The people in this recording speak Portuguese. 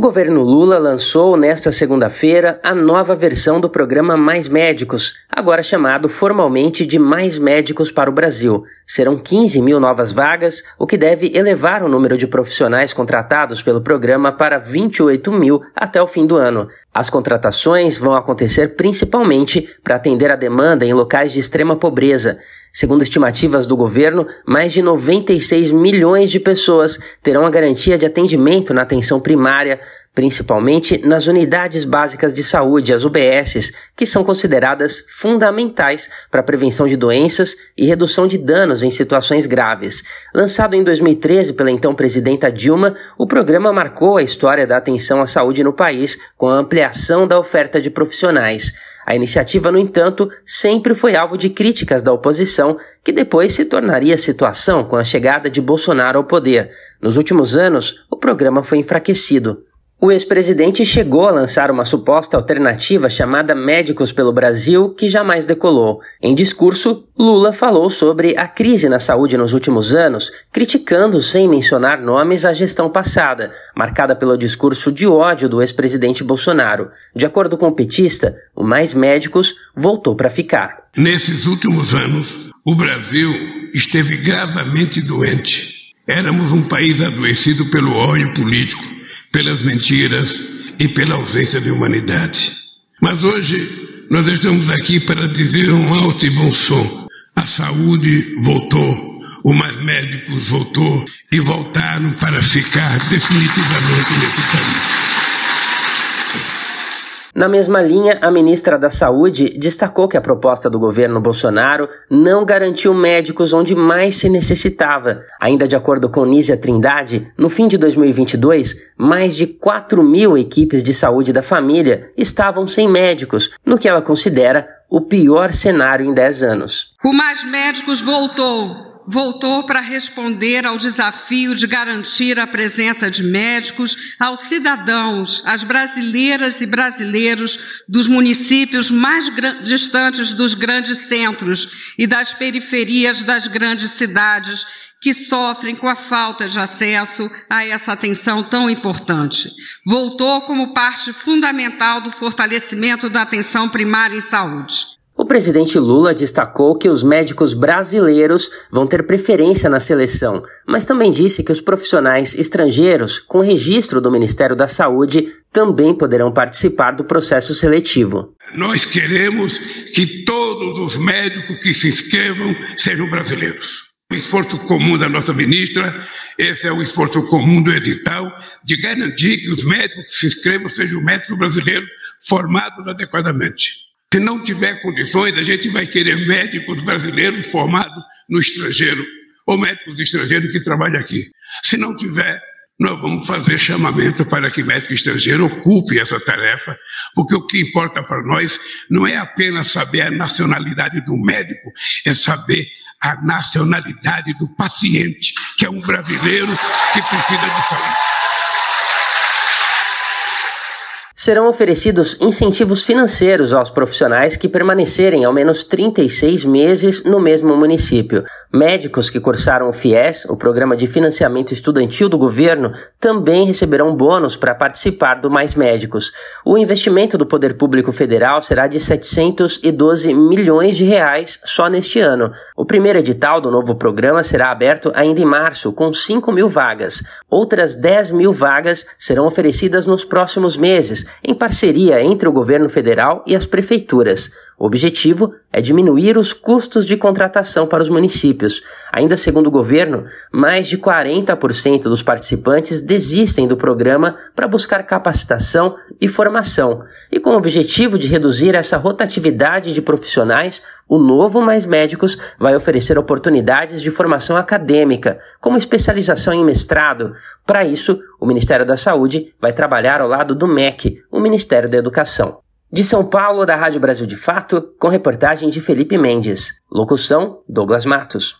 governo Lula lançou nesta segunda-feira a nova versão do programa Mais Médicos, agora chamado formalmente de Mais Médicos para o Brasil. Serão 15 mil novas vagas, o que deve elevar o número de profissionais contratados pelo programa para 28 mil até o fim do ano. As contratações vão acontecer principalmente para atender a demanda em locais de extrema pobreza. Segundo estimativas do governo, mais de 96 milhões de pessoas terão a garantia de atendimento na atenção primária, principalmente nas unidades básicas de saúde, as UBSs, que são consideradas fundamentais para a prevenção de doenças e redução de danos em situações graves. Lançado em 2013 pela então presidenta Dilma, o programa marcou a história da atenção à saúde no país com a ampliação da oferta de profissionais. A iniciativa, no entanto, sempre foi alvo de críticas da oposição, que depois se tornaria situação com a chegada de Bolsonaro ao poder. Nos últimos anos, o programa foi enfraquecido. O ex-presidente chegou a lançar uma suposta alternativa chamada Médicos pelo Brasil, que jamais decolou. Em discurso, Lula falou sobre a crise na saúde nos últimos anos, criticando, sem mencionar nomes, a gestão passada, marcada pelo discurso de ódio do ex-presidente Bolsonaro. De acordo com o petista, o Mais Médicos voltou para ficar. Nesses últimos anos, o Brasil esteve gravemente doente. Éramos um país adoecido pelo ódio político pelas mentiras e pela ausência de humanidade. Mas hoje nós estamos aqui para dizer um alto e bom som. A saúde voltou, o mais médicos voltou e voltaram para ficar definitivamente nesse país. Na mesma linha, a ministra da Saúde destacou que a proposta do governo Bolsonaro não garantiu médicos onde mais se necessitava. Ainda de acordo com Nízia Trindade, no fim de 2022, mais de 4 mil equipes de saúde da família estavam sem médicos, no que ela considera o pior cenário em 10 anos. O Mais Médicos voltou voltou para responder ao desafio de garantir a presença de médicos aos cidadãos, às brasileiras e brasileiros dos municípios mais distantes dos grandes centros e das periferias das grandes cidades que sofrem com a falta de acesso a essa atenção tão importante. Voltou como parte fundamental do fortalecimento da atenção primária em saúde. O presidente Lula destacou que os médicos brasileiros vão ter preferência na seleção, mas também disse que os profissionais estrangeiros com registro do Ministério da Saúde também poderão participar do processo seletivo. Nós queremos que todos os médicos que se inscrevam sejam brasileiros. O esforço comum da nossa ministra, esse é o esforço comum do edital, de garantir que os médicos que se inscrevam sejam médicos brasileiros formados adequadamente. Se não tiver condições, a gente vai querer médicos brasileiros formados no estrangeiro, ou médicos estrangeiros que trabalham aqui. Se não tiver, nós vamos fazer chamamento para que médico estrangeiro ocupe essa tarefa, porque o que importa para nós não é apenas saber a nacionalidade do médico, é saber a nacionalidade do paciente, que é um brasileiro que precisa de saúde. Serão oferecidos incentivos financeiros aos profissionais que permanecerem ao menos 36 meses no mesmo município. Médicos que cursaram o FIES, o Programa de Financiamento Estudantil do governo, também receberão bônus para participar do Mais Médicos. O investimento do Poder Público Federal será de 712 milhões de reais só neste ano. O primeiro edital do novo programa será aberto ainda em março, com 5 mil vagas. Outras 10 mil vagas serão oferecidas nos próximos meses, em parceria entre o governo federal e as prefeituras. O objetivo é diminuir os custos de contratação para os municípios. Ainda segundo o governo, mais de 40% dos participantes desistem do programa para buscar capacitação e formação. E com o objetivo de reduzir essa rotatividade de profissionais, o novo Mais Médicos vai oferecer oportunidades de formação acadêmica, como especialização em mestrado. Para isso, o Ministério da Saúde vai trabalhar ao lado do MEC, o Ministério da Educação. De São Paulo, da Rádio Brasil de Fato, com reportagem de Felipe Mendes. Locução: Douglas Matos.